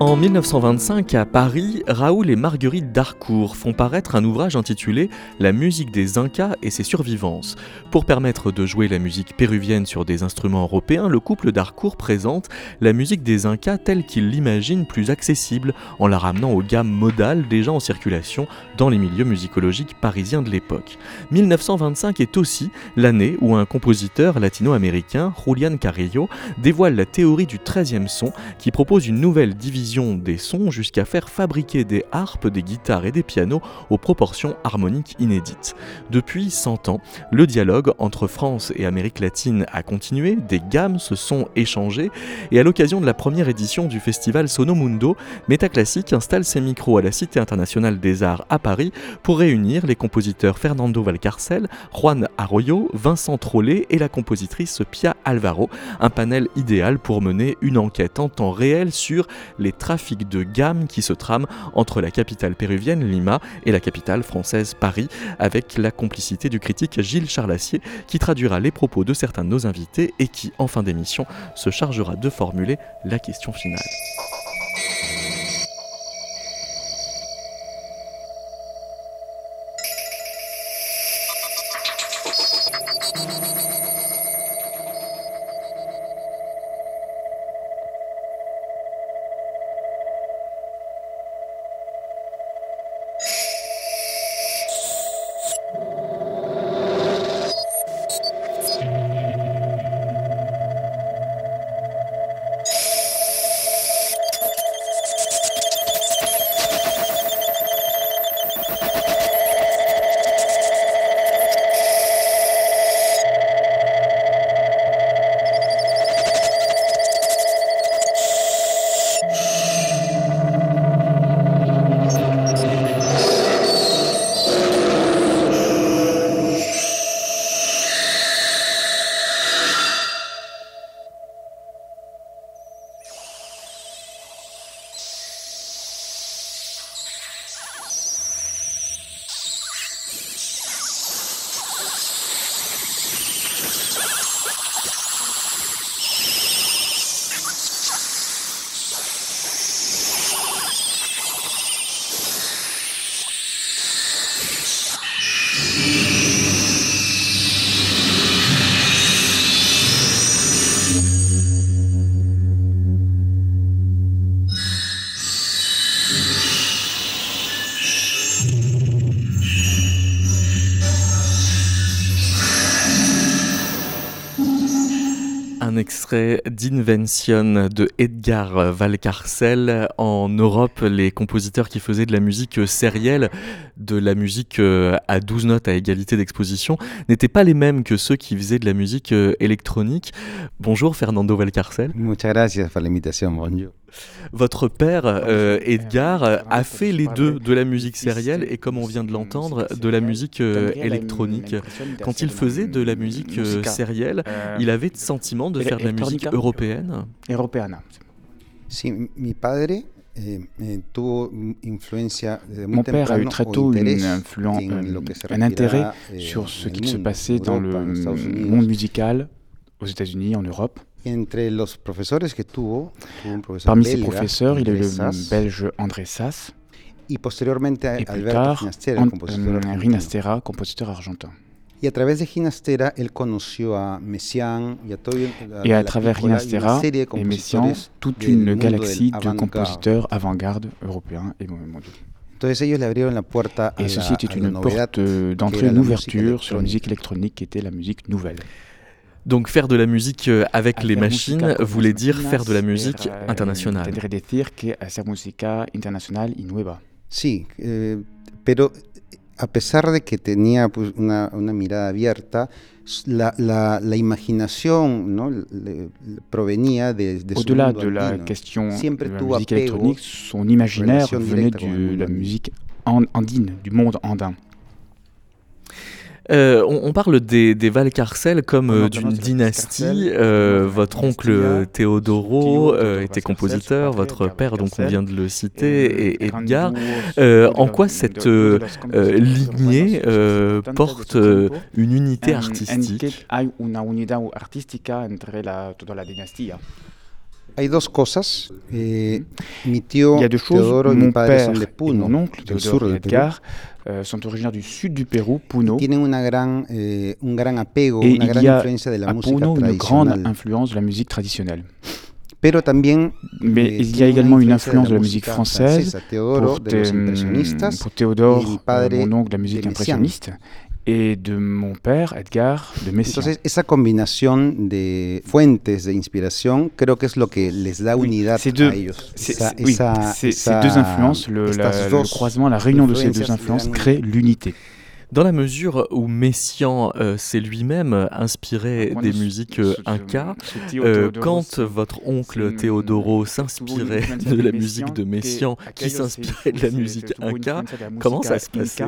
En 1925, à Paris, Raoul et Marguerite Darcourt font paraître un ouvrage intitulé La musique des Incas et ses survivances. Pour permettre de jouer la musique péruvienne sur des instruments européens, le couple Darcourt présente la musique des Incas telle qu'il l'imagine plus accessible en la ramenant aux gammes modales déjà en circulation dans les milieux musicologiques parisiens de l'époque. 1925 est aussi l'année où un compositeur latino-américain, Julian Carrillo, dévoile la théorie du 13e son qui propose une nouvelle division des sons jusqu'à faire fabriquer des harpes, des guitares et des pianos aux proportions harmoniques inédites. Depuis 100 ans, le dialogue entre France et Amérique latine a continué, des gammes se sont échangées et à l'occasion de la première édition du festival Sonomundo, Métaclassique installe ses micros à la Cité internationale des arts à Paris pour réunir les compositeurs Fernando Valcarcel, Juan Arroyo, Vincent Trollet et la compositrice Pia Alvaro, un panel idéal pour mener une enquête en temps réel sur les trafic de gamme qui se trame entre la capitale péruvienne Lima et la capitale française Paris, avec la complicité du critique Gilles Charlassier qui traduira les propos de certains de nos invités et qui, en fin d'émission, se chargera de formuler la question finale. d'Invention de Edgar Valcarcel. En Europe, les compositeurs qui faisaient de la musique sérielle, de la musique euh, à 12 notes à égalité d'exposition, n'étaient pas les mêmes que ceux qui faisaient de la musique euh, électronique. Bonjour Fernando Valcarcel. Muchas gracias por. Bonjour. Votre père, euh, Edgar, a fait les deux, de la musique sérielle et, comme on vient de l'entendre, de la musique euh, électronique. Quand il faisait de la musique euh, sérielle, il avait le sentiment de faire de la musique européenne Européenne. Si, mi padre eh, eh, Mon père a eu très tôt une influence, un intérêt eh, sur ce qui se passait dans le monde musical aux États-Unis, en Europe. Parmi ses professeurs, il y a eu le belge André Sass. Et plus tard, Rinastera, compositeur argentin. Et à travers Ginastera, et Messiaen, toute une galaxie de compositeurs avant-garde européens et mondiaux. Et ceci était une porte d'entrée, une ouverture sur la musique électronique qui était la musique nouvelle. Donc faire de la musique euh, avec les machines voulait dire faire de la musique internationale. Tendría decir que hacer música internacional y nueva. Sí, eh, pero a pesar de que tenía pues, una, una mirada abierta, la, la, la imaginación ¿no? Le, provenía de, de Au-delà de la question de la musique électronique, son imaginaire venait de la musique andine, du monde andin. Euh, on, parle des, des Valcarcel comme euh, d'une dynastie. Euh, votre oncle Théodoro était compositeur, votre père, donc on vient de le citer, et Edgar. en quoi cette lignée porte une unité artistique? cosas. Eh, Il y a deux choses. Mon père et mon oncle, Edgar, euh, sont originaires du sud du Pérou, Puno. Tienen una gran, eh, un gran apego, et una gran influencia de la música Puno une grande influence de la musique traditionnelle. Pero también, Mais eh, il y a également une influence de la musique française pour, pour Théodore, mon oncle, la musique impressionniste, et de mon père, Edgar, de Messiaen. Entonces, esa combinación de fuentes de inspiración creo que es lo que les da unidad oui, deux, a ellos. Esa, oui, esa, ces, esa, ces deux influences, le, la, le croisement, la réunion de ces deux influences crée l'unité. Dans la mesure où Messiaen euh, s'est lui-même inspiré des musiques euh, inca, euh, quand votre oncle Théodoro s'inspirait de la musique de Messiaen, qui s'inspirait de la musique inca, comment ça se passait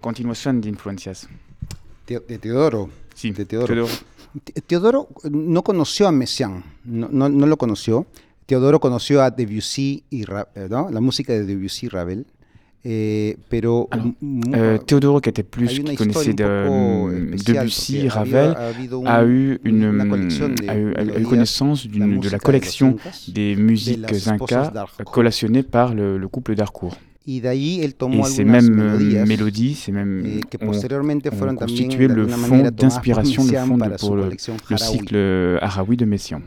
continuación de influencias. De Teodoro. Sí, de Teodoro. Teodoro. no conoció a Messiaen, no, no, no, lo conoció. Teodoro conoció a Debussy y eh, ¿no? la música de Debussy y Ravel. Eh, pero Alors, euh, Théodoro, qui était plus, qui connaissait de, Debussy, Ravel, a eu, une, a eu, a eu connaissance de la collection des musiques incas collationnées par le, le couple tomó et ces mêmes euh, mélodies, ces mêmes eh, ont, ont constitué le fond d'inspiration, le fond de, pour le, le cycle Araoui de Messiaen.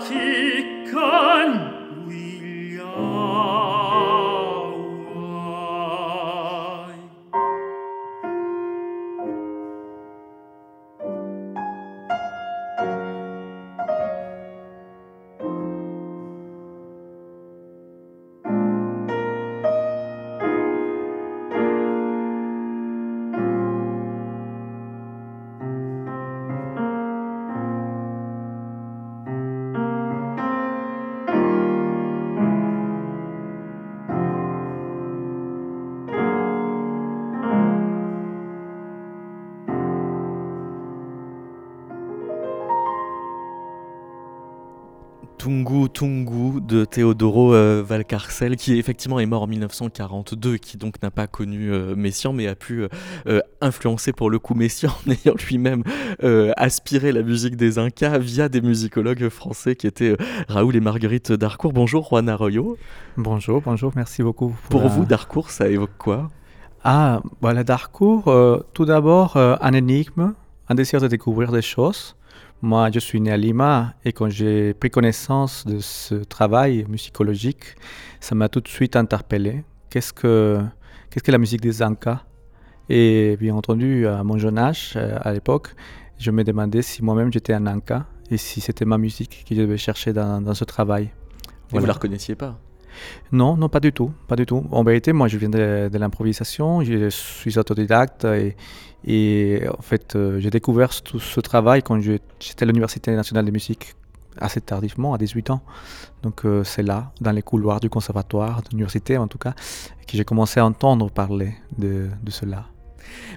起。Teodoro euh, Valcarcel, qui effectivement est mort en 1942, qui donc n'a pas connu euh, Messiaen, mais a pu euh, influencer pour le coup Messiaen en ayant lui-même aspiré la musique des Incas via des musicologues français qui étaient Raoul et Marguerite Darcourt. Bonjour Juan Arroyo. Bonjour, bonjour, merci beaucoup. Pour, vous, Darcourt, ça évoque quoi? Ah, voilà, Darcourt, tout d'abord, un énigme, un désir de découvrir des choses moi, je suis né à Lima et quand j'ai pris connaissance de ce travail musicologique, ça m'a tout de suite interpellé. Qu'est-ce que, qu'est-ce que la musique des Incas Et bien entendu, à mon jeune âge, euh, à l'époque, je me demandais si moi-même j'étais un Inca et si c'était ma musique que je devais chercher dans, dans ce travail. Et vous ne la reconnaissiez pas? Non, non, pas du tout, pas du tout. En vérité, moi, je viens de, de l'improvisation, je suis autodidacte et, en fait, euh, j'ai découvert tout ce travail quand j'étais à l'Université nationale de musique assez tardivement, à 18 ans. Donc euh, c'est là, dans les couloirs du conservatoire, de l'université en tout cas, que j'ai commencé à entendre parler de, cela.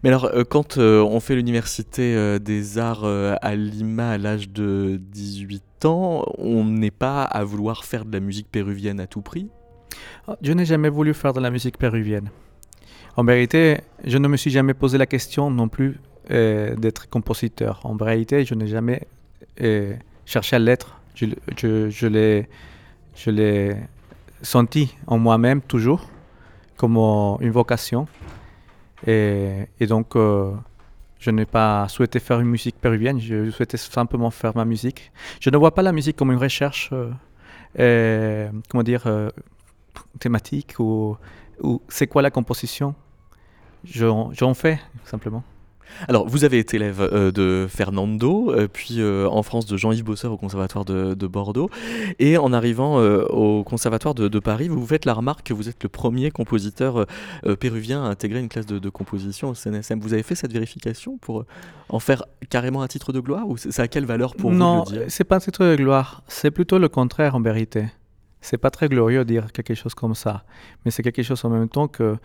Mais alors, euh, quand on fait l'université des arts à Lima à l'âge de 18 ans, on n'est pas à vouloir faire de la musique péruvienne à tout prix? Ah, Je n'ai jamais voulu faire de la musique péruvienne. En vérité, je ne me suis jamais posé la question non plus euh, d'être compositeur. En vérité, je n'ai jamais euh, cherché à l'être. Je, je, l'ai senti en moi-même toujours comme une vocation. Et, donc, euh, je n'ai pas souhaité faire une musique péruvienne, je souhaitais simplement faire ma musique. Je ne vois pas la musique comme une recherche, comment dire, thématique ou ou c'est quoi la composition? J'en fais, simplement. Alors, vous avez été élève euh, de Fernando, euh, puis euh, en France de Jean-Yves Bosseur au Conservatoire de, Bordeaux. Et en arrivant au Conservatoire de, Paris, vous vous faites la remarque que vous êtes le premier compositeur péruvien à intégrer une classe de, composition au CNSM. Vous avez fait cette vérification pour en faire carrément un titre de gloire Ou c'est à quelle valeur pour vous Non, c'est pas un titre de gloire. C'est plutôt le contraire en vérité c'est pas très glorieux de dire quelque chose comme ça, mais c'est quelque chose en même temps que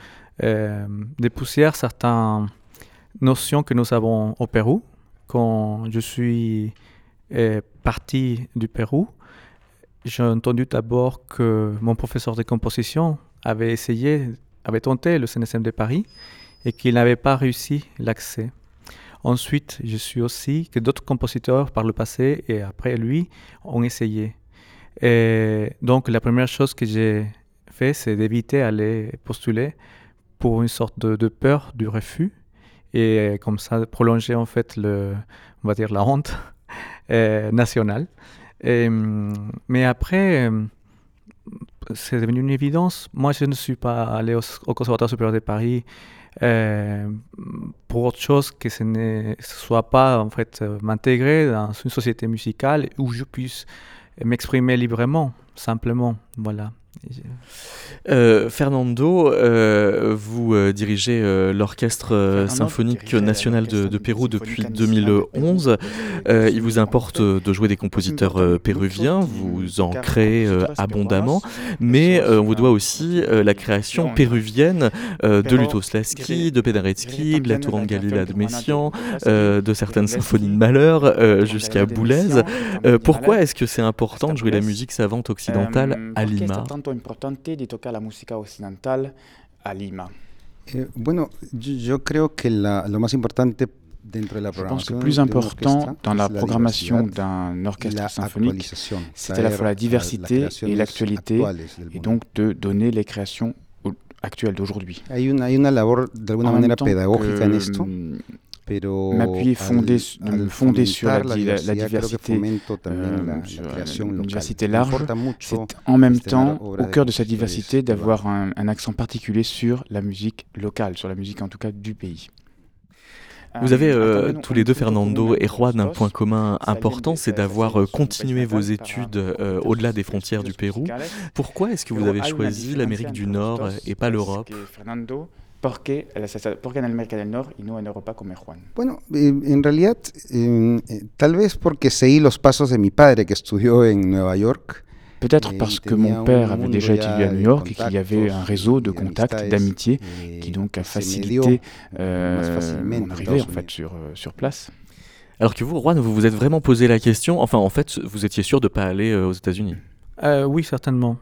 euh, dépoussière certaines notions que nous avons au Pérou. Quand je suis euh, parti du Pérou, j'ai entendu d'abord que mon professeur de composition avait essayé, avait tenté le CNSM de Paris et qu'il n'avait pas réussi l'accès. Ensuite, je suis aussi que d'autres compositeurs par le passé et après lui ont essayé. Et donc, la première chose que j'ai fait, c'est d'éviter d'aller postuler pour une sorte de, peur du refus et comme ça prolonger en fait le, on va dire la honte euh, nationale. mais après, c'est devenu une évidence. Moi, je ne suis pas allé au, Conservatoire supérieur de Paris euh, pour autre chose que ce ne soit pas en fait m'intégrer dans une société musicale où je puisse m'exprimer librement, simplement. Voilà. Euh, Fernando, euh, vous euh, dirigez l'Orchestre symphonique national de, Pérou depuis 2011. il vous importe de jouer des compositeurs péruviens, vous en créez abondamment, mais on vous doit aussi la création péruvienne de Lutoslavski, de Penderecki, de la Tourante Galila de Messiaen, de certaines symphonies de Malheur jusqu'à Boulez. pourquoi est-ce que c'est important de jouer la musique savante occidentale à Lima? Importante de tocar la música occidental à Lima eh, Bueno, yo creo que la, lo más importante je pense que le plus important dans la programmation d'un orchestre symphonique, c'est à la fois la diversité et l'actualité, et donc de donner les créations actuelles d'aujourd'hui. Hay una, hay una labor de alguna manera pedagógica en esto. M'appuyer fondé, de me fonder sur la, la, la diversité, euh, la, la diversité large, c'est en même temps au cœur de cette diversité d'avoir un, un accent particulier sur la musique locale, sur la musique en tout cas du pays. Vous avez euh, tous les deux, Fernando et Juan, un point commun important, c'est d'avoir euh, continué vos études euh, au-delà des frontières du Pérou. Pourquoi est-ce que vous avez choisi l'Amérique du Nord et pas l'Europe ¿Por qué, ¿Por qué en América del Norte y no en Europa como Juan? Bueno, en realidad, eh, tal vez porque seguí los pasos de mi padre que estudió en Nueva York. Peut-être parce que mon père avait déjà étudié à New York et qu'il y avait un réseau de contacts, d'amitié, qui donc a facilité euh, mon arrivée en fait sur, euh, sur place. Alors que vous, Juan, vous vous êtes vraiment posé la question, enfin en fait, vous étiez sûr de ne pas aller aux États-Unis? Oui, certainement.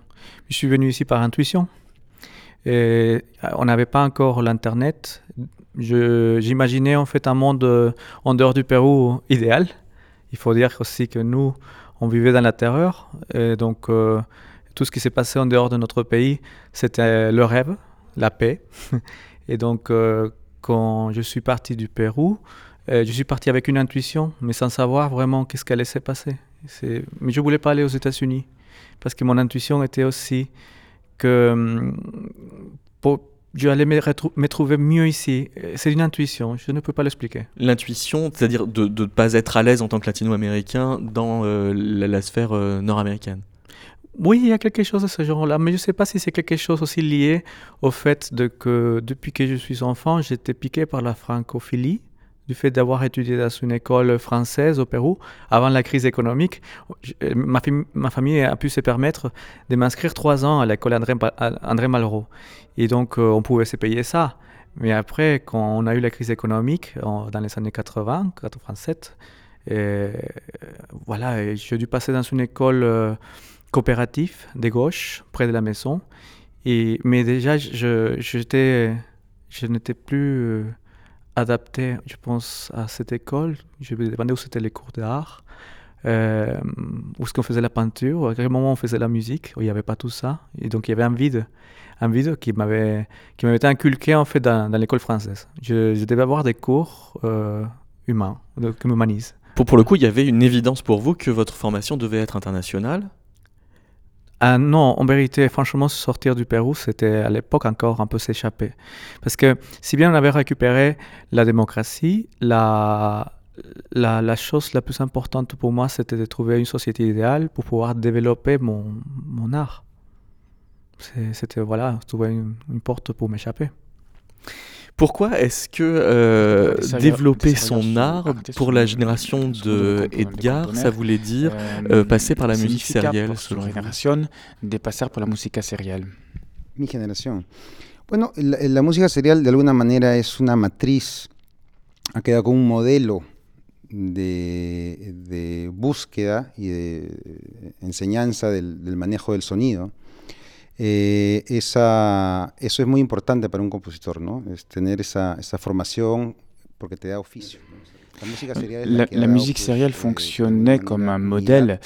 Je suis venu ici par intuition. Et on n'avait pas encore l'Internet. J'imaginais en fait un monde en dehors du Pérou idéal. Il faut dire aussi que nous, on vivait dans la terreur. Et donc, tout ce qui s'est passé en dehors de notre pays, c'était le rêve, la paix. Et donc, euh, quand je suis parti du Pérou, euh, je suis parti avec une intuition, mais sans savoir vraiment qu'est-ce qui allait se passer. Mais je voulais pas aller aux États-Unis, parce que mon intuition était aussi que hum, pour, je allais me, trouver mieux ici. C'est une intuition, je ne peux pas l'expliquer. L'intuition, c'est-à-dire de ne pas être à l'aise en tant que latino-américain dans euh, la, sphère nord-américaine oui, il y a quelque chose de ce genre-là, mais je ne sais pas si c'est quelque chose aussi lié au fait de que depuis que je suis enfant, j'étais piqué par la francophilie, du fait d'avoir étudié dans une école française au Pérou avant la crise économique. Ma, ma famille a pu se permettre de m'inscrire trois ans à l'école André, Malraux. Et donc, euh, on pouvait se payer ça. Mais après, quand on a eu la crise économique dans les années 80, 87, et, voilà, j'ai dû passer dans une école. Euh, coopératif de gauche près de la maison. Mais déjà, je, n'étais plus euh, adapté, je pense, à cette école. Je me demandais où c'était les cours d'art, euh, où est-ce qu'on faisait la peinture, à quel moment on faisait la musique, où il n'y avait pas tout ça. Et donc il y avait un vide, un vide qui m'avait, qui m'avait été inculqué en fait dans, l'école française. Je, je, devais avoir des cours euh, humains, qui m'humanisent. Pour, pour le coup, il y avait une évidence pour vous que votre formation devait être internationale ah non, en vérité, franchement, sortir du Pérou, c'était à l'époque encore un peu s'échapper. Parce que si bien on avait récupéré la démocratie, la, la, chose la plus importante pour moi, c'était de trouver une société idéale pour pouvoir développer mon, mon art. C'était, voilà, trouver une porte pour m'échapper. Pourquoi est-ce que euh, développer son art pour la génération de Edgar, ça voulait dire euh, passer par la musique sérielle selon génération de passer par la musique sérielle Mi generación. Bueno, la, la, música serial de alguna manera es una matriz, ha quedado como un modelo de, de búsqueda y de enseñanza del, del manejo del sonido. Eh, esa, eso es muy importante para un compositor, ¿no? Es tener esa, esa formación porque te da oficio. La, musique sérielle fonctionnait comme un modèle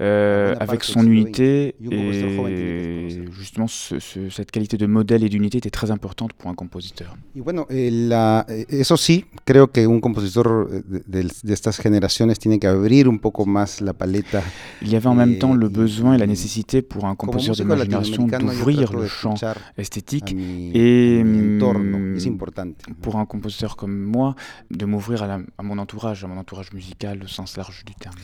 euh, avec son unité et justement cette qualité de modèle et d'unité était très importante pour un compositeur. Y bueno, eh, la, eh, eso sí, creo que un compositor de, de, estas generaciones tiene que abrir un poco más la paleta. Il y avait en même temps le besoin et la nécessité pour un compositeur de ma génération d'ouvrir le champ esthétique et mm, pour un compositeur comme moi de m'ouvrir à, à mon entourage, à mon entourage musical au sens large du terme.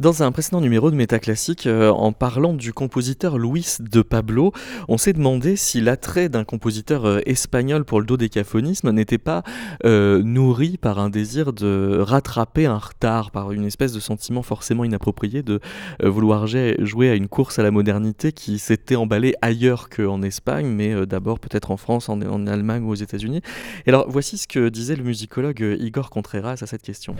Dans un précédent numéro de Métaclassique, euh, en parlant du compositeur Luis de Pablo, on s'est demandé si l'attrait d'un compositeur euh, espagnol pour le dodécaphonisme n'était pas euh, nourri par un désir de rattraper un retard, par une espèce de sentiment forcément inapproprié de vouloir jouer à une course à la modernité qui s'était emballée ailleurs qu'en Espagne, mais d'abord peut-être en France, en, en, Allemagne ou aux États-Unis. Et alors voici ce que disait le musicologue Igor Contreras à cette question.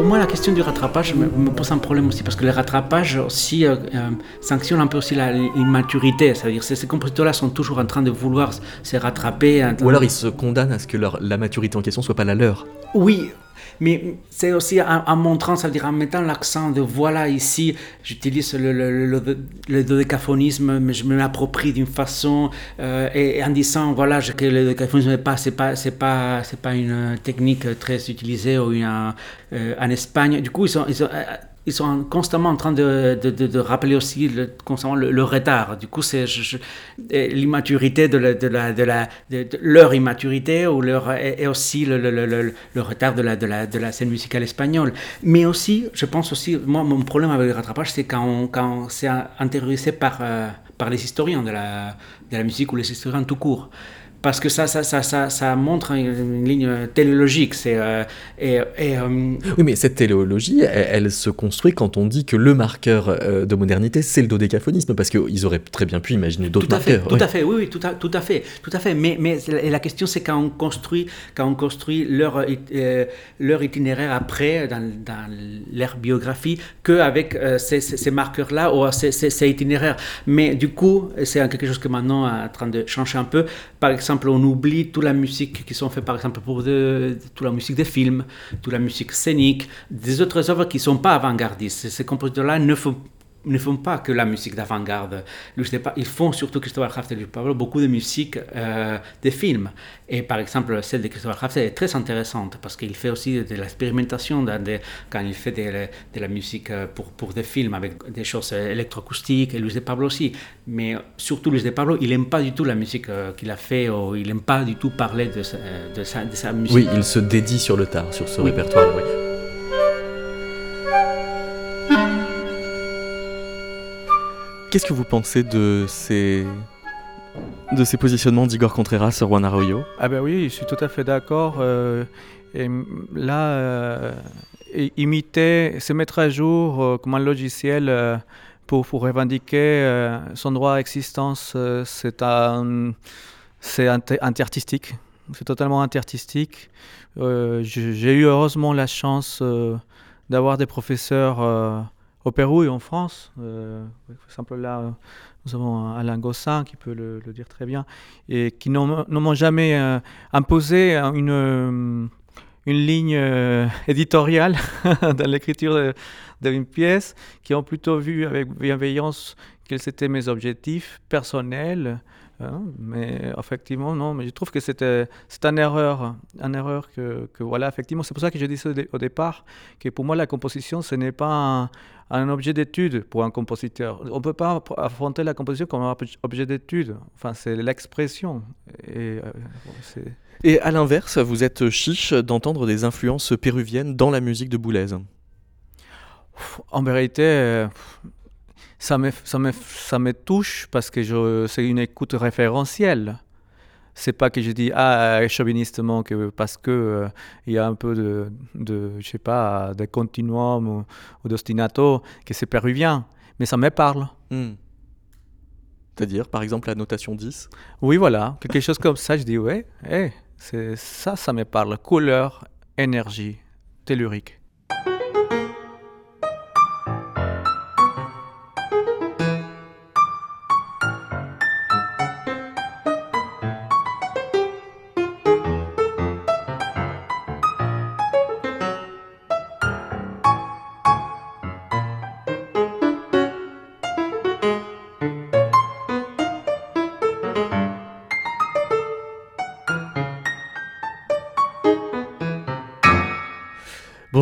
Pour moi, la question du rattrapage me, pose un problème aussi, parce que le rattrapage aussi euh, euh, sanctionne un peu aussi l'immaturité. C'est-à-dire que ces compositeurs-là sont toujours en train de vouloir se rattraper. Ou alors ils se condamnent à ce que leur, la maturité en question soit pas la leur. Oui, mais c'est aussi en, montrant, ça veut dire en mettant l'accent de voilà, ici, j'utilise le, le, le, dodécaphonisme, mais je me l'approprie d'une façon, euh, et, en disant voilà, que le dodécaphonisme n'est pas, c'est pas, pas, pas une technique très utilisée ou euh, en Espagne. Du coup, ils sont, ils sont ils sont constamment en train de, de, de, rappeler aussi le, constamment le, retard. Du coup, c'est l'immaturité de, la, de, la, de, la, leur immaturité ou leur, et, aussi le, le, le, retard de la, de, la, de la scène musicale espagnole. Mais aussi, je pense aussi, moi, mon problème avec le rattrapage, c'est quand, quand c'est intériorisé par, euh, par les historiens de la, de la musique ou les historiens tout court. Parce que ça, ça, ça, ça, ça montre une, ligne téléologique. C'est, euh, et, euh, oui, mais cette téléologie, elle, se construit quand on dit que le marqueur euh, de modernité, c'est le dodécaphonisme, parce qu'ils auraient très bien pu imaginer d'autres marqueurs. tout à fait, oui, oui, tout à, tout à fait, tout à fait. Mais, mais la question, c'est quand on construit, quand on construit leur, leur itinéraire après, dans, dans leur biographie, qu'avec ces, ces, marqueurs-là ou ces, ces, itinéraires. Mais du coup, c'est quelque chose que maintenant est en train de changer un peu. Par exemple, on oublie toute la musique qui sont faites, par exemple, pour de, toute la musique des films, toute la musique scénique, des autres œuvres qui ne sont pas avant-gardistes. Ces compositeurs-là ne font ne font pas que la musique d'avant-garde. Ils font surtout Christopher Kraft et Luc Pablo beaucoup de musique euh, des films. Et par exemple, celle de Christopher Kraft est très intéressante parce qu'il fait aussi de l'expérimentation quand il fait de, la musique euh, pour, pour des films avec des choses électroacoustiques et Luis de Pablo aussi. Mais surtout Luis de Pablo, il n'aime pas du tout la musique euh, qu'il a fait ou il n'aime pas du tout parler de sa, de, sa, musique. Oui, il se dédie sur le tard, sur ce répertoire. Oui. Qu'est-ce que vous pensez de ces, de ces positionnements d'Igor Contreras sur Juan Arroyo? Ah ben oui, je suis tout à fait d'accord. Euh, là, euh, imiter, se mettre à jour euh, comme un logiciel pour, pour, revendiquer son droit à existence, c'est un, c'est anti-artistique. C'est totalement anti-artistique. J'ai eu heureusement la chance d'avoir des professeurs au Pérou et en France. Euh, par exemple, là, nous avons Alain Gossin qui peut le, dire très bien, et qui ne m'ont jamais euh, imposé euh, une ligne éditoriale dans l'écriture d'une pièce, qui ont plutôt vu avec bienveillance quels étaient mes objectifs personnels, Hein, mais effectivement, non, mais je trouve que c'est une erreur, une erreur que, que voilà, effectivement, c'est pour ça que je disais au, départ que pour moi la composition, ce n'est pas un, objet d'étude pour un compositeur. On ne peut pas affronter la composition comme un objet d'étude. Enfin, c'est l'expression. Et, euh, et à l'inverse, vous êtes chiche d'entendre des influences péruviennes dans la musique de Boulez. En vérité, euh, ça me, ça me, ça me touche parce que c'est une écoute référentielle. C'est pas que je dis ah chauvinistement que parce que euh, il y a un peu de, de je sais pas de continuum ou, ou d'ostinato que c'est péruvien, mais ça me parle. Hmm. C'est-à-dire par exemple la notation 10 Oui voilà, quelque chose comme ça, je dis ouais, hey, c'est ça ça me parle, couleur, énergie, tellurique.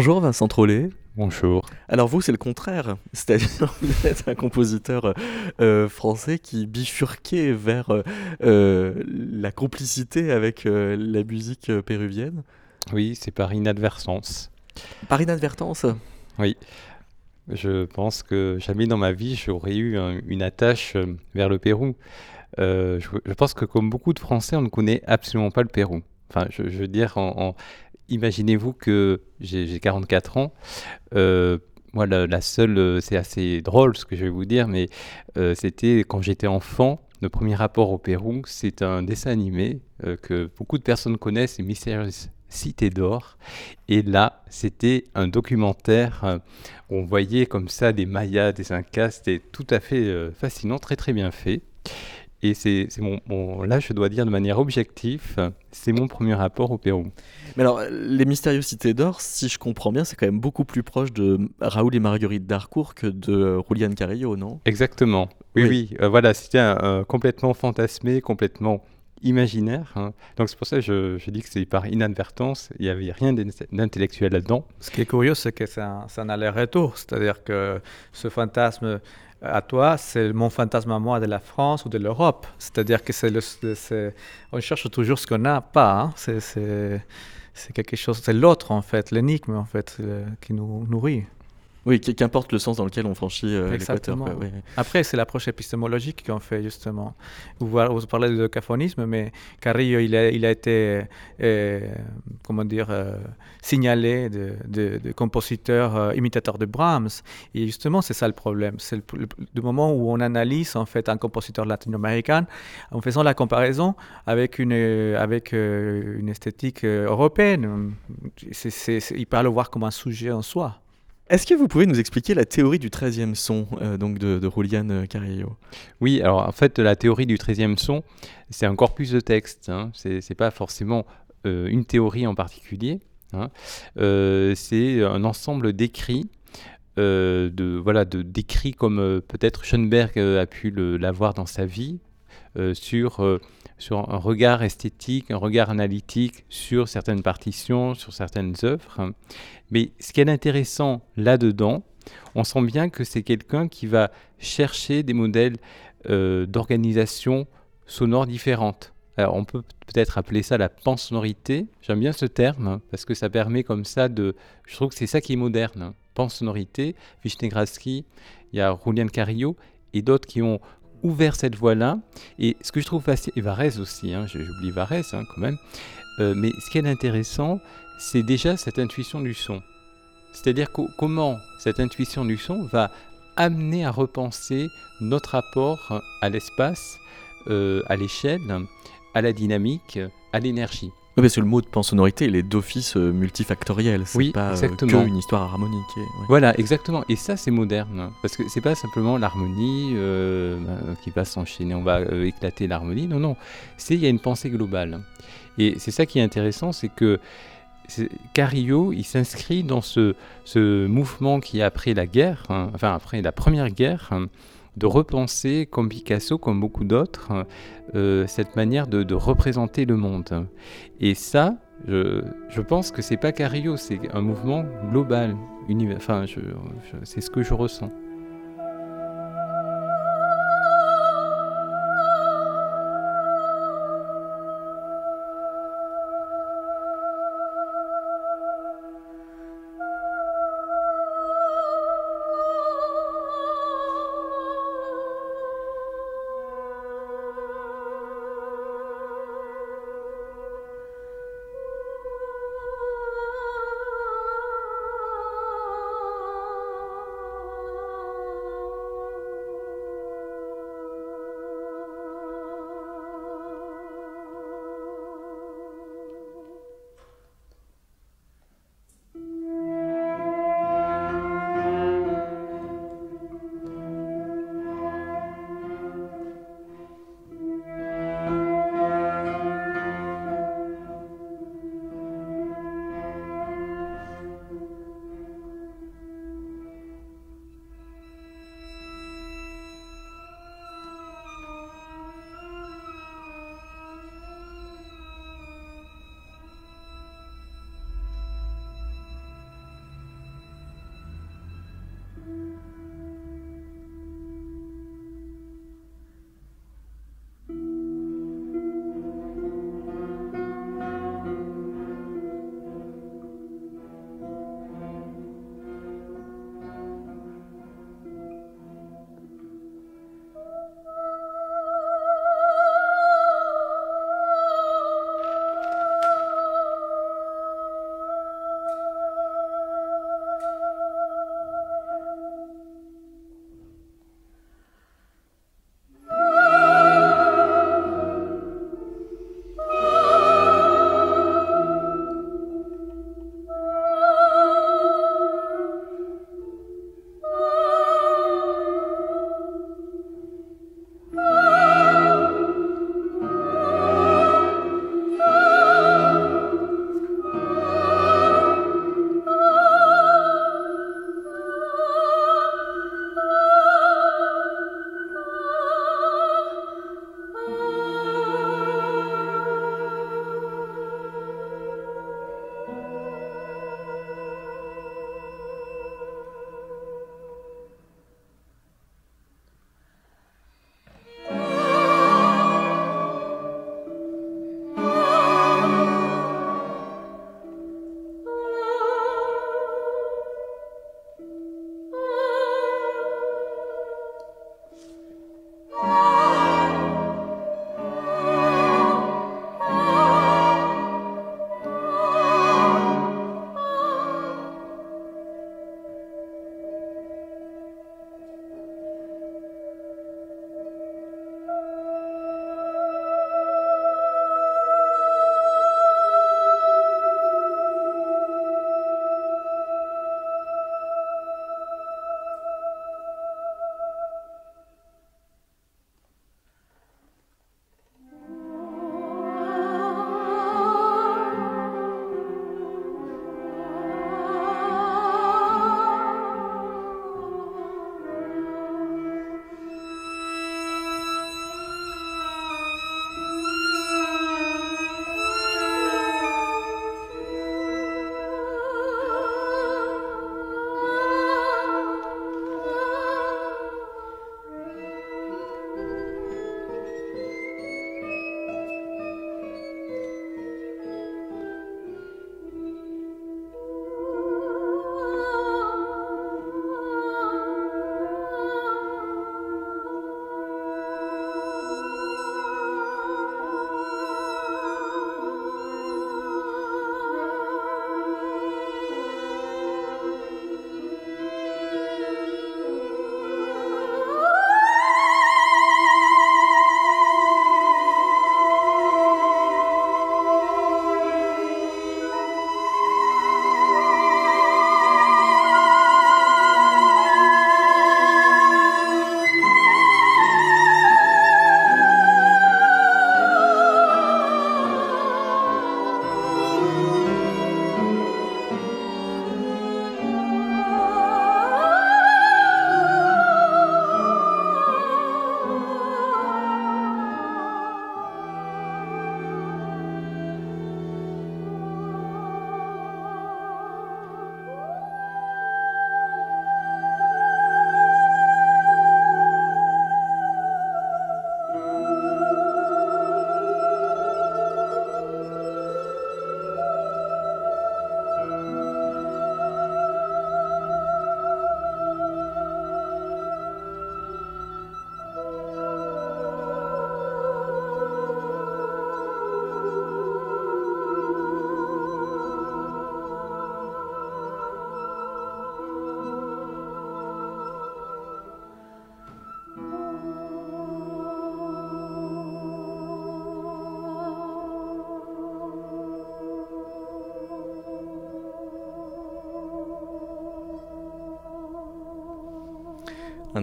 Bonjour Vincent Trollet. Bonjour. Alors vous, c'est le contraire. C'est-à-dire vous êtes un compositeur euh, français qui bifurquait vers euh, euh, la complicité avec la musique péruvienne. Oui, c'est par inadvertance. Par inadvertance? Oui. Je pense que jamais dans ma vie, j'aurais eu une attache vers le Pérou. Je, pense que comme beaucoup de Français, on ne connaît absolument pas le Pérou. Enfin, je, veux dire, en imaginez-vous que j'ai 44 ans. Euh, moi, la, seule, euh, c'est assez drôle ce que je vais vous dire, mais euh, c'était quand j'étais enfant. Le premier rapport au Pérou, c'est un dessin animé que beaucoup de personnes connaissent, c'est Mystérieuse Cité d'Or. Et là, c'était un documentaire où on voyait comme ça des Mayas, des Incas. C'était tout à fait fascinant, très très bien fait. Et c'est mon, là, je dois dire de manière objective, c'est mon premier rapport au Pérou. Mais alors, les mystérieuses cités d'or, si je comprends bien, c'est quand même beaucoup plus proche de Raoul et Marguerite d'Harcourt que de Julian Carrillo, non? Exactement. Oui, oui. Euh, voilà, c'était complètement fantasmé, complètement imaginaire. Hein. Donc c'est pour ça que je, dis que c'est par inadvertance, il n'y avait rien d'intellectuel là-dedans. Ce qui est curieux, c'est que c'est un, un aller-retour, c'est-à-dire que ce fantasme à toi, c'est mon fantasme à moi de la France ou de l'Europe. C'est-à-dire que c'est on cherche toujours ce qu'on n'a pas. Hein. C'est, quelque chose, c'est l'autre en fait, l'énigme en fait, qui nous nourrit. Oui, qu'importe le sens dans lequel on franchit euh, l'équateur. Après, c'est l'approche épistémologique qu'on fait justement. Vous, vous parlez de caphonisme, mais Carrillo, il a, il a été, euh, comment dire, euh, signalé de, de, compositeur imitateur de Brahms. Et justement, c'est ça le problème. C'est le, moment où on analyse en fait un compositeur latino-américain en faisant la comparaison avec une, avec, une esthétique européenne. il peut le voir comme un sujet en soi. Est-ce que vous pouvez nous expliquer la théorie du 13e son euh, donc de, de Julian euh, Carrillo? Oui, alors en fait, la théorie du 13e son, c'est un corpus de texte. Hein. Ce n'est pas forcément euh, une théorie en particulier. Hein. c'est un ensemble d'écrits. de voilà de d'écrits comme peut-être Schoenberg a pu l'avoir dans sa vie sur sur un regard esthétique, un regard analytique sur certaines partitions, sur certaines œuvres. Mais ce qui est intéressant là-dedans, on sent bien que c'est quelqu'un qui va chercher des modèles euh, d'organisation sonore différentes. Alors on peut peut-être appeler ça la pansonorité. J'aime bien ce terme hein, parce que ça permet comme ça de. Je trouve que c'est ça qui est moderne. Hein. Pansonorité, Vishnegradski, il y a Julian Carrillo et d'autres qui ont ouvert cette voie-là. Et ce que je trouve fascinant, et Varese aussi, hein, j'oublie Varese hein, quand même, euh, mais ce qui est intéressant, c'est déjà cette intuition du son. C'est-à-dire comment cette intuition du son va amener à repenser notre rapport à l'espace, euh, à l'échelle, à la dynamique, à l'énergie. Oui, parce que le mot de pansonorité, il est d'office euh, multifactoriel. C'est oui, pas exactement. une histoire harmonique. Voilà, exactement. Et ça, c'est moderne. Parce que c'est pas simplement l'harmonie euh, bah, qui va s'enchaîner, on va éclater l'harmonie. Non, non. C'est il y a une pensée globale. Et c'est ça qui est intéressant, c'est que Carillo, il s'inscrit dans ce, mouvement qui après la guerre, hein, enfin après la première guerre, hein, de repenser, comme Picasso, comme beaucoup d'autres, euh, cette manière de, représenter le monde. Et ça, je, pense que c'est pas Carillo, c'est un mouvement global, enfin, c'est ce que je ressens.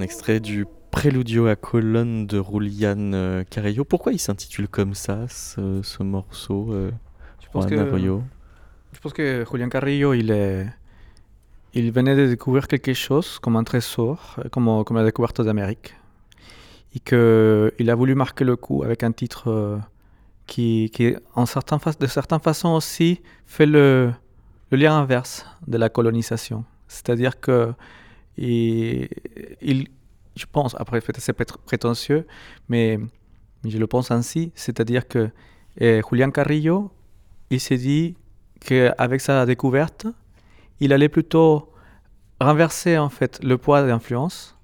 Extrait du Préludio à colonne de Julian euh, Carrillo. Pourquoi il s'intitule comme ça, ce, morceau euh, je, pense que, je pense que Julian Carrillo, il, est, il venait de découvrir quelque chose comme un trésor, comme, comme la découverte d'Amérique. Et qu'il a voulu marquer le coup avec un titre euh, qui, qui en certains, de certaines façons aussi, fait le, le lien inverse de la colonisation. C'est-à-dire que il, je pense, après c'est prétentieux, mais, je le pense ainsi, c'est-à-dire que eh, Julian Carrillo, il s'est dit qu'avec sa découverte, il allait plutôt renverser en fait le poids d'influence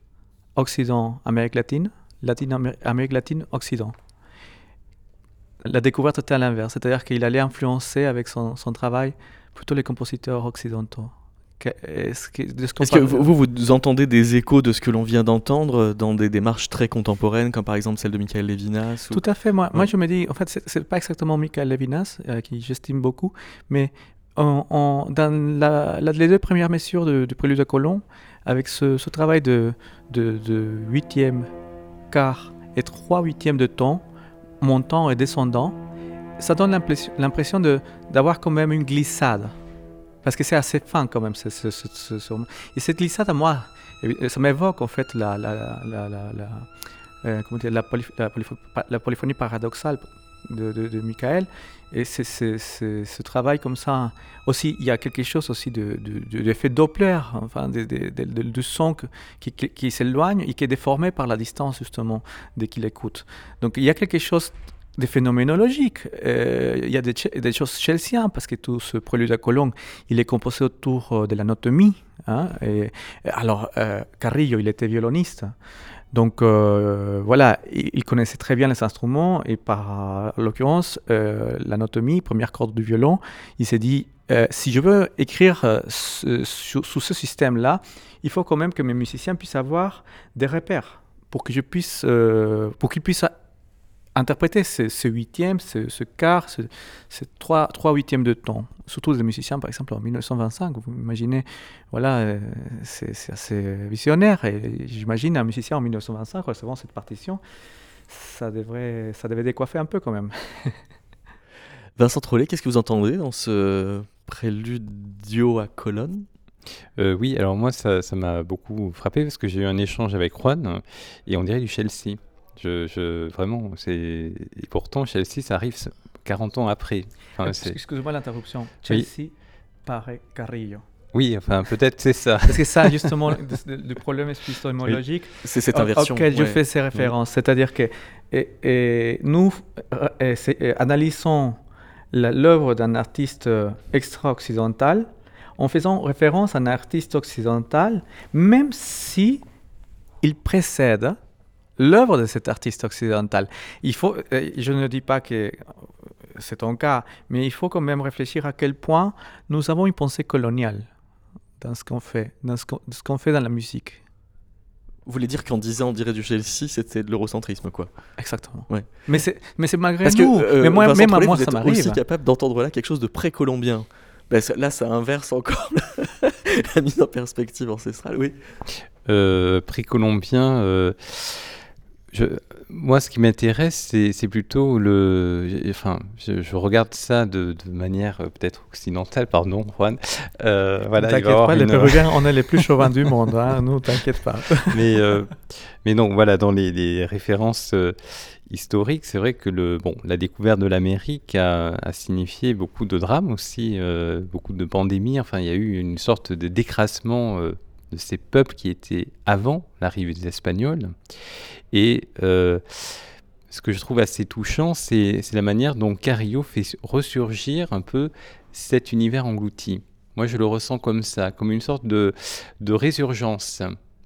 Occident, Amérique latine, latine Amérique latine, Occident. La découverte était à l'inverse, c'est-à-dire qu'il allait influencer avec son travail plutôt les compositeurs occidentaux. Est-ce que, vous, vous entendez des échos de ce que l'on vient d'entendre dans des démarches très contemporaines, comme par exemple celle de Michael Levinas Tout à fait. Moi, moi, je me dis, en fait, c'est pas exactement Michael Levinas, euh, qui j'estime beaucoup, mais dans la, les deux premières mesures du Prélude de Colomb, avec ce, travail de, de, de, huitième, quart et trois huitièmes de temps, montant et descendant, ça donne l'impression d'avoir quand même une glissade. Parce que c'est assez fin quand même. et cette glissade à moi, ça m'évoque en fait la, polyphonie paradoxale de, Michael. Et ce travail comme ça. Aussi, il y a quelque chose aussi de, l'effet Doppler, enfin, du son qui s'éloigne et qui est déformé par la distance justement dès qu'il écoute. Donc il y a quelque chose des phénoménologiques. Euh, il y a des, choses chelsiennes parce que tout ce prélude à Colomb, il est composé autour euh, de l'anatomie. Hein, alors, euh, Carrillo, il était violoniste. Donc voilà, il, connaissait très bien les instruments et par l'occurrence, l'anatomie, première corde du violon, il s'est dit, si je veux écrire sous ce système-là, il faut quand même que mes musiciens puissent avoir des repères pour que je puisse, pour qu'ils puissent interpréter ce, huitième, ce, quart, ce, trois, trois huitièmes de temps. Surtout les musiciens, par exemple, en 1925, vous imaginez, voilà, euh, c'est assez visionnaire. Et j'imagine un musicien en 1925 recevant cette partition, ça, devrait, ça devait décoiffer un peu quand même. Vincent Trollet, qu'est-ce que vous entendez dans ce préludio à colonne euh, oui, alors moi ça m'a beaucoup frappé parce que j'ai eu un échange avec Juan et on dirait du Chelsea. Je, vraiment, c'est et pourtant Chelsea, ça arrive 40 ans après. Excusez-moi l'interruption. Chelsea paraît Carrillo. Oui, enfin peut-être c'est ça. C'est ça justement le, problème épistémologique c'est cette inversion auquel je fais ces références. C'est-à-dire que et, nous analysons l'œuvre d'un artiste euh, extra-occidental en faisant référence à un artiste occidental, même si il précède l'œuvre de cet artiste occidental. Il faut, euh, je ne dis pas que c'est ton cas, mais il faut quand même réfléchir à quel point nous avons une pensée coloniale dans ce qu'on fait, dans ce qu'on fait dans la musique. Vous voulez dire qu'en disant on dirait du Chelsea, c'était de l'eurocentrisme, quoi. Exactement. Ouais. Mais c'est, mais c'est malgré Parce nous. Que, euh, mais moi, même à moi, ça m'arrive. aussi capable d'entendre là quelque chose de pré-colombien. Ben, là, ça inverse encore la mise en perspective ancestrale, oui. Euh, pré-colombien. Euh je, moi, ce qui m'intéresse, c'est plutôt le. Enfin, je, regarde ça de, de manière euh, peut-être occidentale, pardon, Juan. Euh, voilà, t'inquiète pas, les Péruviens, on est les plus chauvins du monde, hein, nous, t'inquiète pas. mais, euh, mais non, voilà, dans les, les références euh, historiques, c'est vrai que le, bon, la découverte de l'Amérique a, a, signifié beaucoup de drames aussi, beaucoup de pandémies. Enfin, il y a eu une sorte de décrassement de ces peuples qui étaient avant l'arrivée des Espagnols. Et euh, ce que je trouve assez touchant, c'est la manière dont Carrillo fait ressurgir un peu cet univers englouti. Moi, je le ressens comme ça, comme une sorte de, de résurgence.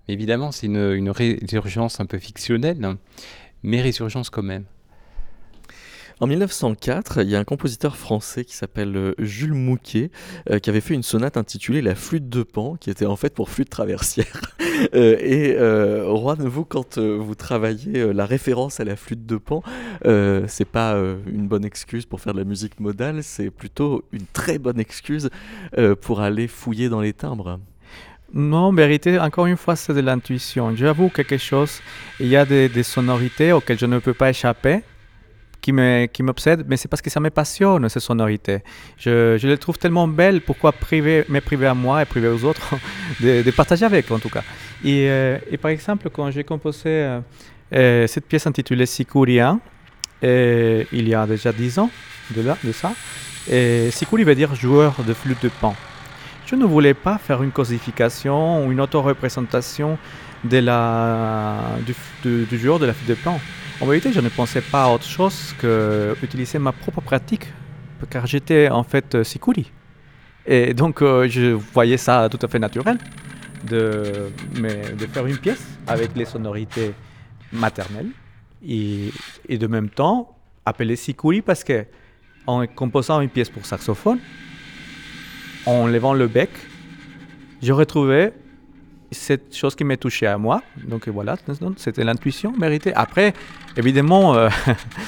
Évidemment, c'est une, une résurgence un peu fictionnelle, mais résurgence quand même. En 1904, il y a un compositeur français qui s'appelle euh, Jules Mouquet euh, qui avait fait une sonate intitulée La flûte de Pan, qui était en fait pour flûte traversière. Euh, et Juan, vous, quand vous travaillez la référence à la flûte de Pan, c'est pas une bonne excuse pour faire de la musique modale, c'est plutôt une très bonne excuse pour aller fouiller dans les timbres. Non, en vérité, encore une fois, c'est de l'intuition. J'avoue quelque chose, il y a des, sonorités auxquelles je ne peux pas échapper, qui m'obsèdent, qui mais c'est parce que ça me passionne, ces sonorités. Je, je les trouve tellement belles, pourquoi priver, me priver à moi et priver aux autres de, de partager avec, en tout cas. Et, euh, et par exemple, quand j'ai composé euh, euh, cette pièce intitulée Sikuria, il y a déjà dix ans de, là, de ça, et Sikuri veut dire joueur de flûte de pan. Je ne voulais pas faire une cosification ou une auto-représentation de la, du, du, joueur de la flûte de pan. En vérité, je ne pensais pas à autre chose que utiliser ma propre pratique, car j'étais en fait Sikuri. Et donc, je voyais ça tout à fait naturel de, faire une pièce avec les sonorités maternelles et, et de même temps appeler Sikuri parce que en composant une pièce pour saxophone, en levant le bec, je retrouvais cette chose qui m'est touchée à moi. Donc voilà, c'était l'intuition méritée. Après, évidemment, euh,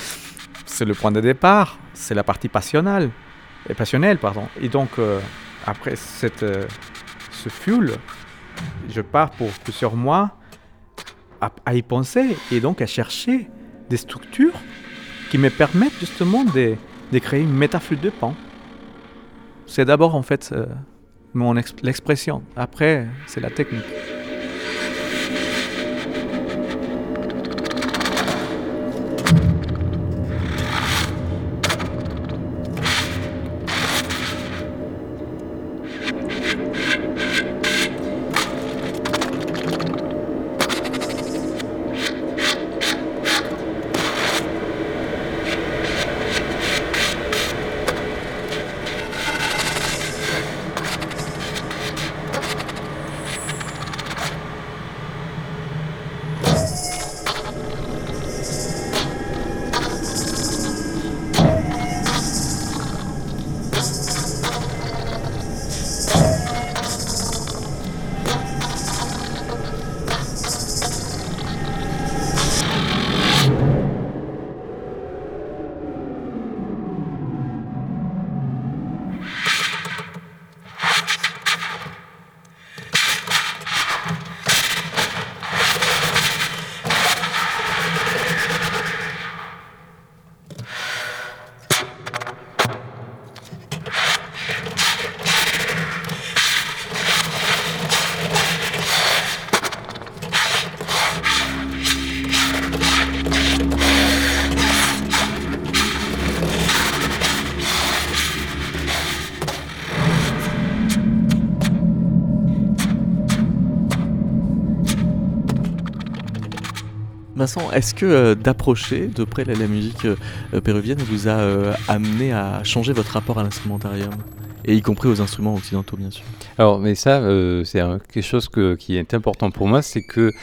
c'est le point de départ, c'est la partie passionnelle, et passionnelle, pardon. Et donc, euh, après cette, euh, ce fuel, je pars pour plusieurs mois à, y penser et donc à chercher des structures qui me permettent justement de, de créer une métaflûte de pan. C'est d'abord en fait euh, mon l'expression, après c'est la technique. Est-ce que euh, d'approcher de près la, musique euh, euh, péruvienne vous a amené à changer votre rapport à l'instrumentarium? Et y compris aux instruments occidentaux, bien sûr. Alors, mais ça, c'est quelque chose qui est important pour moi, c'est que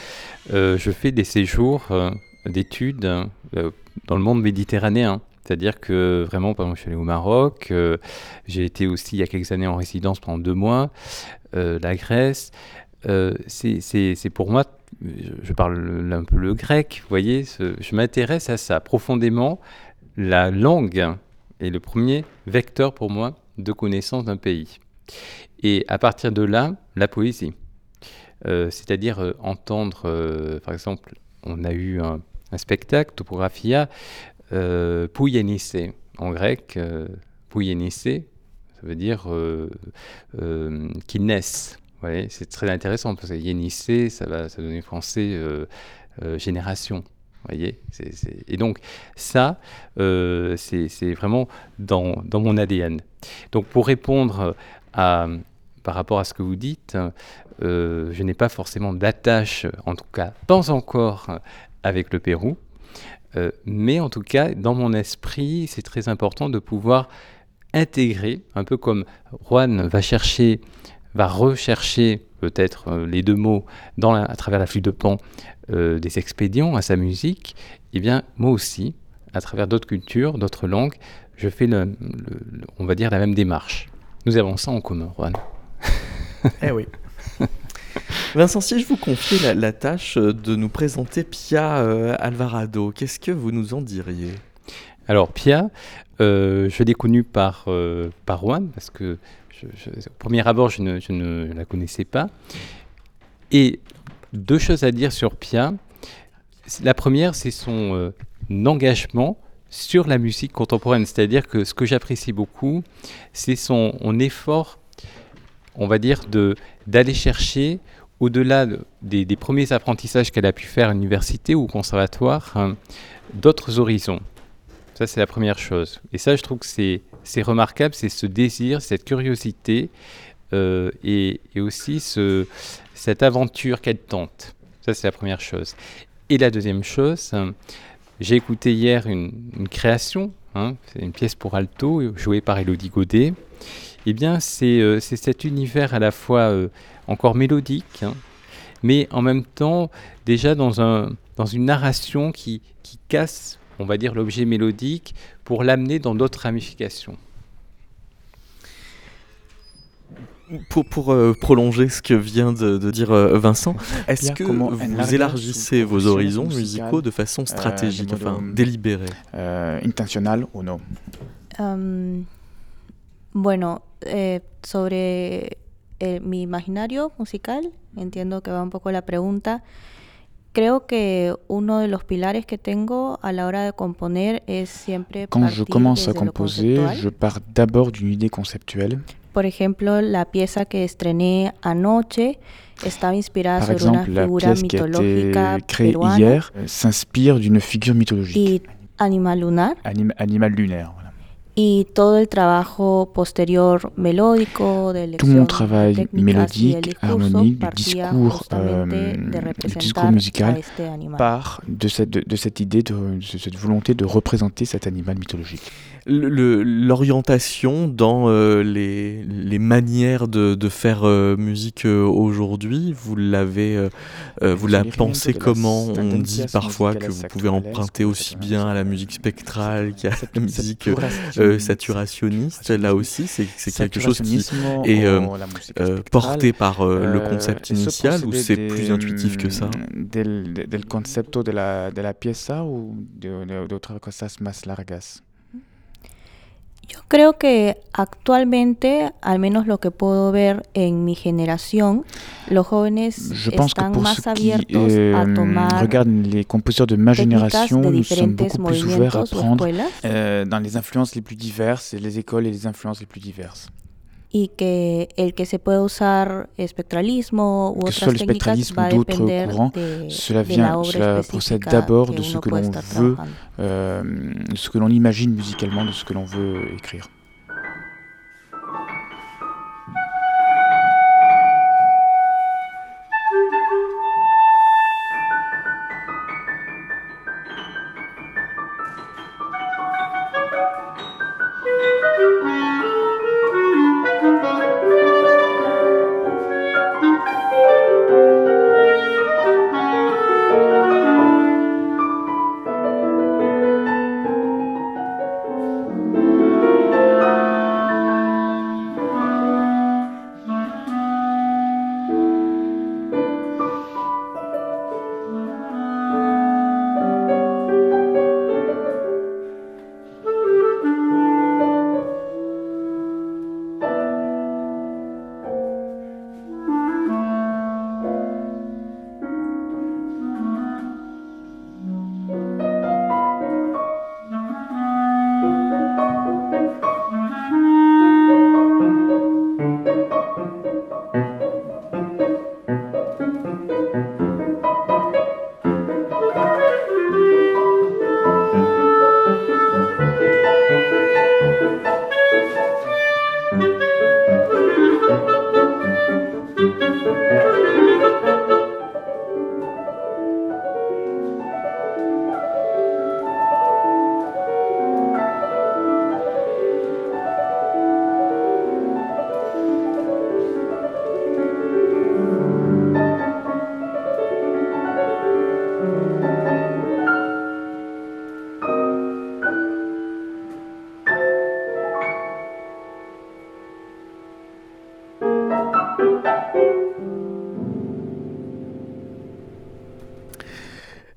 je fais des séjours d'études dans le monde méditerranéen. C'est-à-dire que vraiment, par exemple, je suis allé au Maroc, j'ai été aussi il y a quelques années en résidence pendant deux mois, la Grèce. c'est pour moi je parle un peu le grec, vous voyez, je m'intéresse à ça profondément. La langue est le premier vecteur pour moi de connaissance d'un pays. Et à partir de là, la poésie. Euh, c'est-à-dire euh, entendre, euh, par exemple, on a eu un, spectacle, Topographia, euh, en grec, euh, ça veut dire qui naissent c'est très intéressant parce que Yénissé, ça va ça donner français euh, euh, génération. Voyez Et donc, ça, euh, c'est vraiment dans, dans, mon ADN. Donc, pour répondre à, par rapport à ce que vous dites, je n'ai pas forcément d'attache, en tout cas, pas encore, avec le Pérou. mais en tout cas, dans mon esprit, c'est très important de pouvoir intégrer, un peu comme Juan va chercher va rechercher peut-être euh, les deux mots dans à travers la flûte de pan euh, des expédients à sa musique, eh bien moi aussi, à travers d'autres cultures, d'autres langues, je fais, le, on va dire, la même démarche. Nous avons ça en commun, Juan. eh oui. Vincent, si je vous confiais la, tâche de nous présenter Pia euh, Alvarado, qu'est-ce que vous nous en diriez? Alors, Pia, je l'ai connue par, par Juan, parce que au premier abord, je ne, la connaissais pas. Et deux choses à dire sur Pia. La première, c'est son engagement sur la musique contemporaine. C'est-à-dire que ce que j'apprécie beaucoup, c'est son effort, on va dire, d'aller chercher, au-delà des, premiers apprentissages qu'elle a pu faire à l'université ou au conservatoire, hein, d'autres horizons. Ça, c'est la première chose. Et ça, je trouve que c'est remarquable, c'est ce désir, cette curiosité euh, et, aussi ce, cette aventure qu'elle tente. Ça, c'est la première chose. Et la deuxième chose, j'ai écouté hier une, création, hein, c'est une pièce pour alto jouée par Elodie Godet. Eh bien, c'est euh, cet univers à la fois euh, encore mélodique, hein, mais en même temps déjà dans, un, dans une narration qui casse, on va dire, l'objet mélodique pour l'amener dans d'autres ramifications. Pour, pour euh, prolonger ce que vient de, de dire euh, Vincent, est-ce que vous élargissez vos horizons musicaux de façon euh, stratégique, enfin délibérée Intentionnelle ou non? Um, Bueno, eh, sobre eh, mi imaginario musical, entiendo que va un poco la pregunta. Creo que uno de los pilares que tengo a la hora de componer es siempre Quand je commence à composer, je pars d'abord d'une idée conceptuelle por ejemplo, la pieza que estrené anoche estaba inspirada Par sobre exemple, una figura la mitológica que créée peruana hier s'inspire d'une figure mythologique. Y animal lunar. Anim, animal lunaire. Y todo el trabajo posterior melódico, de Tout mon travail mélodique, harmonique, du discours, euh, du discours musical part de cette, de, de cette idée, de, de, cette volonté de représenter cet animal mythologique. L'orientation dans euh, les, les, manières de, de faire euh, musique euh, aujourd'hui, vous l'avez, euh, euh, vous la pensez comment? On dit parfois que vous pouvez emprunter aussi bien à la musique spectrale qu'à la musique euh, saturationniste, là aussi, c'est quelque chose qui est porté par le concept initial ou c'est plus intuitif que ça? del, del concepto de la, de la pieza ou de, de, de otras cosas más largas? Yo creo que actualmente, al menos lo que puedo ver en mi generación, los jóvenes Je pense están que pour más abiertos qui, euh, a tomar regardent les compositeurs de ma génération, nous sommes beaucoup plus ouverts à prendre euh, dans les influences les plus diverses et les écoles et les influences les plus diverses. Y que el que se pueda usar espectralismo u otras técnicas va a depender courants, de, cela vient, de la obra cela procède d'abord de ce que l'on veut, euh, de ce que l'on imagine musicalement, de ce que l'on veut écrire.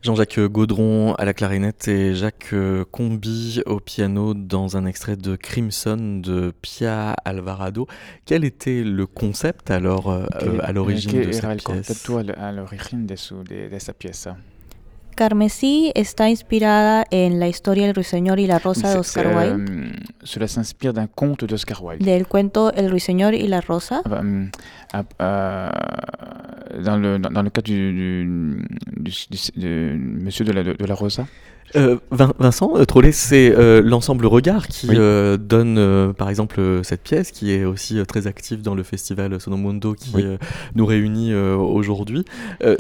Jean-Jacques Gaudron à la clarinette et Jacques Combi au piano dans un extrait de Crimson de Pia Alvarado. Quel était le concept alors euh, à l'origine de cette pièce à l'origine de, de, de pièce Carmesí está inspirada en la historia El ruiseñor y la rosa de Oscar Wilde. Euh, cela s'inspire d'un conte d'Oscar Wilde. Del cuento El ruiseñor y la rosa. Ah bah, hum, ah, euh, dans, le, dans, le cas du, du, du, Monsieur de la, de, la Rosa? Euh, Vincent euh, Trollet, c'est euh, l'ensemble Regard qui euh, donne, euh, par exemple, cette pièce qui est aussi très active dans le festival Sonomundo qui oui. nous réunit aujourd'hui.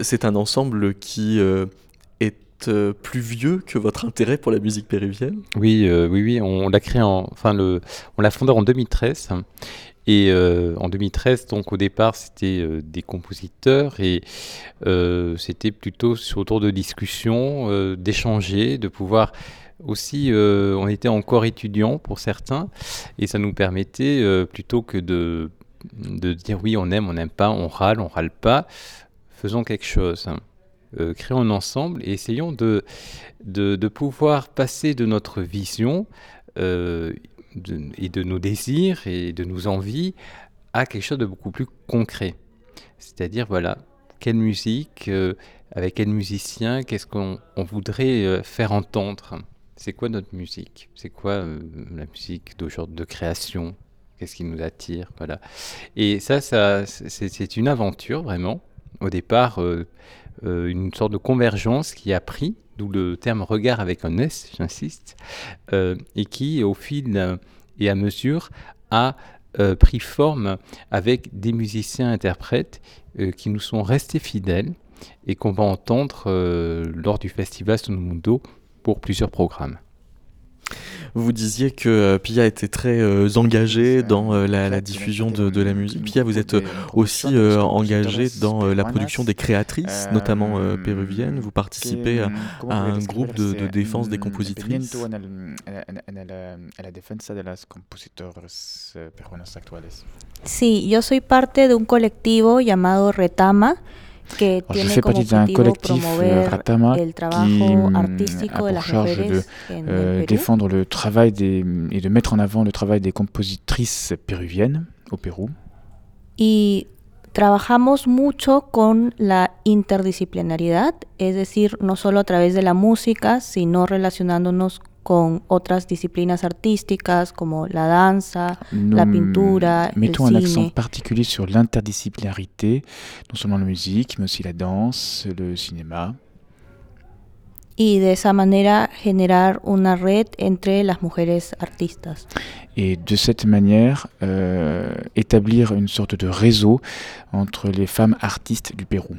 c'est un ensemble qui euh, plus vieux que votre intérêt pour la musique péruvienne? Oui, euh, oui, oui. On, l'a créé en, enfin le, on l'a fondé en 2013. Et euh, en 2013, donc au départ, c'était des compositeurs et c'était plutôt autour de discussions, d'échanger, de pouvoir aussi, on était encore étudiants pour certains, et ça nous permettait plutôt que de, de dire oui, on aime, on n'aime pas, on râle, on râle pas, faisons quelque chose. Euh, créons ensemble et essayons de, de, pouvoir passer de notre vision euh, et de nos désirs et de nos envies à quelque chose de beaucoup plus concret. C'est-à-dire, voilà, quelle musique, euh, avec quel musicien, qu'est-ce qu'on voudrait faire entendre? C'est quoi notre musique? C'est quoi la musique d'aujourd'hui de création? Qu'est-ce qui nous attire? Voilà. Et ça, ça c'est une aventure vraiment. Au départ, euh, une sorte de convergence qui a pris, d'où le terme regard avec un S, j'insiste, euh, et qui, au fil et à mesure, a euh, pris forme avec des musiciens-interprètes qui nous sont restés fidèles et qu'on va entendre lors du festival Sonomundo pour plusieurs programmes. Vous disiez que euh, Pia était très euh, engagée dans euh, la, diffusion de, la musique. Pia, vous êtes aussi engagée dans la production des créatrices, notamment péruviennes. Vous participez à, un groupe de, défense des compositrices. Sí, yo soy parte de un colectivo llamado Retama. Que Alors, tiene como objetivo promover Ratama el trabajo qui artístico a pour charge de euh, défendre le travail des, et de mettre en avant le travail des compositrices péruviennes au Pérou. Y trabajamos mucho con la interdisciplinaridad, es decir, no solo a través de la música, sino relacionándonos con otras disciplinas artísticas como la danza, la pintura, mettons un accent particulier sur l'interdisciplinarité, non seulement la musique, mais aussi la danse, le cinéma. Y de esa manera generar una red entre las mujeres artistas. Et de cette manière, euh, établir une sorte de réseau entre les femmes artistes du Pérou.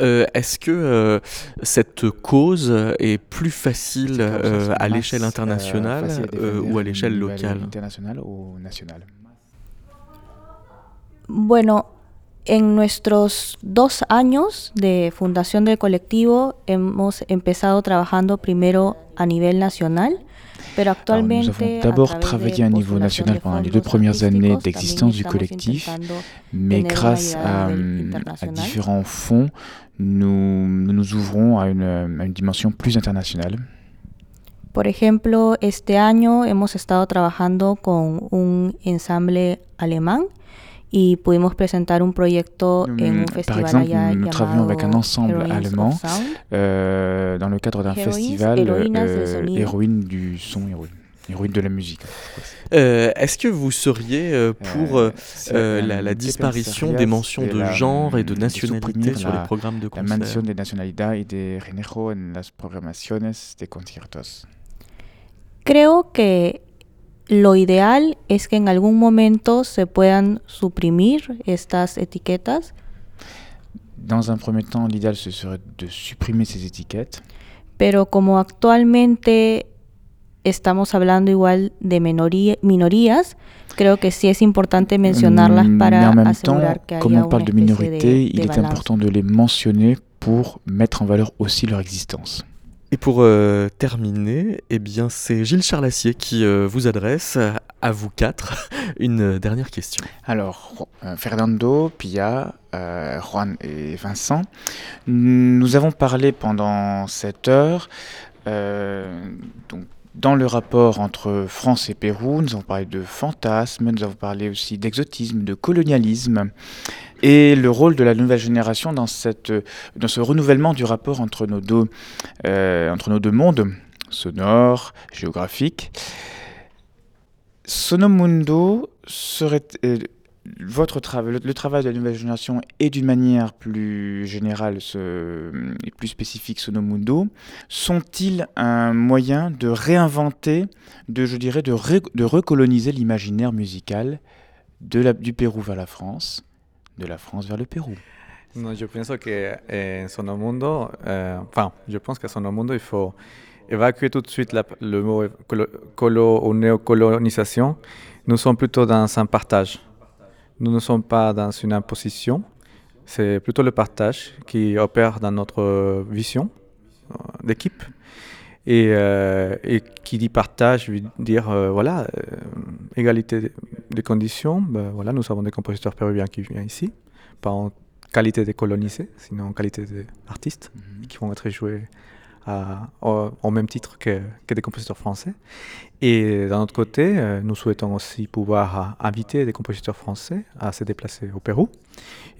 Euh, est-ce que euh, cette cause est plus facile euh, à l'échelle internationale ou à l'échelle locale Internationale ou nationale Bueno, en nuestros dos años de fundación del colectivo hemos empezado trabajando primero a nivel nacional Alors, nous avons d'abord travaillé à un niveau national pendant les deux premières années d'existence du collectif, mais grâce à, à différents fonds, nous, nous nous ouvrons à une, à une dimension plus internationale. Por ejemplo, este año hemos estado trabajando con un ensamble alemán y pudimos presentar un proyecto en un festival Par exemple, allá nous travaillons avec un ensemble allemand euh, dans le cadre d'un festival euh, héroïne du son, héroïne, héroïne de la musique. Euh, Est-ce que vous seriez pour euh, euh, la, la, disparition des mentions de genre et de nationalité sur les programmes de concert La mention de nationalidad y de género en las programaciones de conciertos. Creo que Lo ideal es que en algún momento se puedan suprimir estas etiquetas. Dans un premier temps, l'idéal ce serait de supprimer ces étiquettes. Pero como actualmente estamos hablando igual de minoría, minorías, creo que sí es importante mencionarlas mm, para en même asegurar temps, que comme on parle de minorité, de, il est important de les mentionner pour mettre en valeur aussi leur existence. Et pour euh, terminer, eh bien, c'est Gilles Charlassier qui euh, vous adresse à vous quatre une dernière question. Alors, euh, Fernando, Pia, Juan et Vincent, nous avons parlé pendant cette heure donc, dans le rapport entre France et Pérou, nous avons parlé de fantasmes, nous avons parlé aussi d'exotisme, de colonialisme, et le rôle de la nouvelle génération dans, cette, dans ce renouvellement du rapport entre nos deux, euh, entre nos deux mondes, sonore, géographique. Sonomundo serait, euh, votre le, travail de la nouvelle génération et d'une manière plus générale et plus spécifique Sonomundo sont-ils un moyen de réinventer, de, je dirais, de, recoloniser l'imaginaire musical du Pérou vers la France, de la France vers le Pérou. Non, je pense que euh, enfin, je pense qu'à Sonomundo, il faut évacuer tout de suite le mot néocolonisation. Nous sommes plutôt dans un partage. Nous ne sommes pas dans une imposition, c'est plutôt le partage qui opère dans notre vision euh, Euh, et, qui dit partage veut dire, euh, voilà, égalité des conditions. Ben, voilà, nous avons des compositeurs péruviens qui viennent ici, pas en qualité de colonisés, sinon en qualité d'artistes, mhm. qui vont être joués au, même titre que, que, des compositeurs français. Et d'un autre côté, euh, nous souhaitons aussi pouvoir euh, inviter des compositeurs français à se déplacer au Pérou,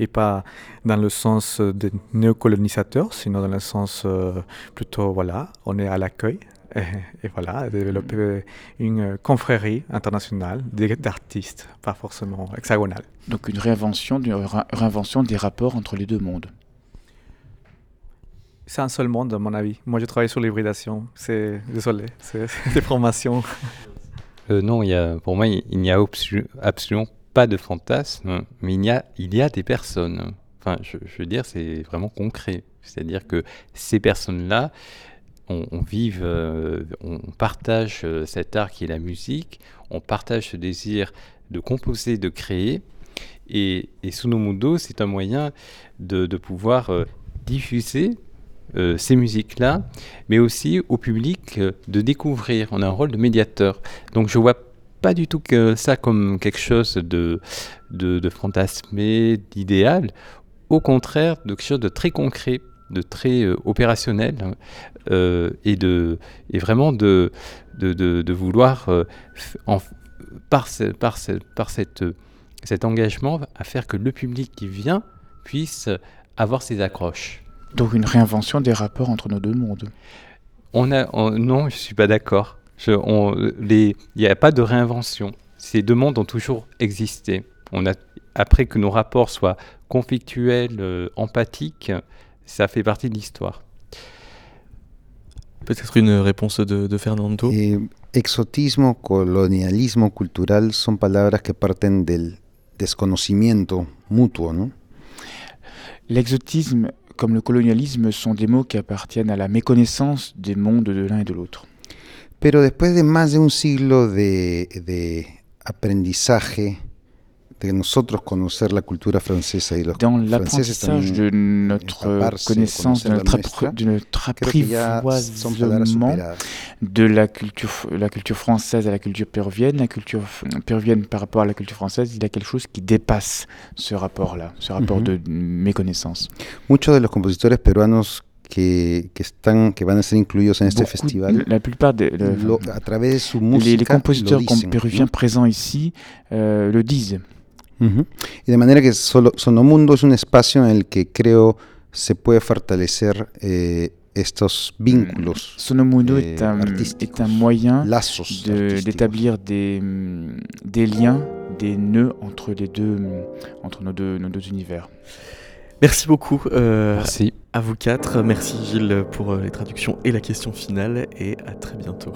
et pas dans le sens de néocolonisateurs, sinon dans le sens euh, plutôt, voilà, on est à l'accueil, et, voilà, développer une confrérie internationale d'artistes, pas forcément hexagonale. Donc une réinvention, une réinvention des rapports entre les deux mondes. C'est un seul monde, à mon avis. Moi, je travaille sur l'hybridation. C'est désolé, c'est des formations. Euh, non, y a, pour moi, il n'y a absolument pas de fantasme, mais il y a, il y a des personnes. Enfin, je, veux dire, c'est vraiment concret. C'est-à-dire que ces personnes-là, on, vive, euh, on partage euh, cet art qui est la musique, on partage ce désir de composer, de créer. Et, et Sunomundo, c'est un moyen de, de pouvoir diffuser euh, ces musiques-là, mais aussi au public euh, de découvrir. On a un rôle de médiateur. Donc je vois pas du tout que ça comme quelque chose de, de, fantasmé, d'idéal. Au contraire, de quelque chose de très concret, de très euh, opérationnel, et, de, et vraiment de, de, de vouloir, par, par, par cette, cet engagement, à faire que le public qui vient puisse avoir ses accroches. Donc une réinvention des rapports entre nos deux mondes. On a, non, je suis pas d'accord. Il n'y a pas de réinvention. Ces deux mondes ont toujours existé. On a, après que nos rapports soient conflictuels, euh, empathiques, ça fait partie de l'histoire. Peut-être une réponse de, de Fernando. Eh, exotismo, colonialismo cultural son palabras que parten del desconocimiento mutuo, ¿no? L'exotisme comme le colonialisme sont des mots qui appartiennent à la méconnaissance des mondes de l'un et de l'autre. Pero después de más de un siglo de, de aprendizaje, de nosotros conocer la cultura francesa y los Dans l'apprentissage de notre connaissance, de notre, de notre apprivoisement de la culture, la culture française à la culture péruvienne, la culture péruvienne par rapport à la culture française, il y a quelque chose qui dépasse ce rapport-là, ce rapport mm -hmm. de méconnaissance. Muchos de los compositores peruanos que, que, están, que van a ser incluidos en este festival. La plupart des lo, a través de su música, les, les compositeurs dicen, péruviens ¿no? présents ici euh, le disent. Uh -huh. Y de manera que solo, Sonomundo es un espacio en el que creo se puede fortalecer eh, estos vínculos. Mm. Sonomundo eh, est, un, moyen d'établir de, des, mm, des, liens, des nœuds entre, les deux, mm, entre nos, deux, nos deux univers. Merci beaucoup. Euh, merci. À vous quatre. Merci Gilles pour euh, les traductions et la question finale. Et à très bientôt.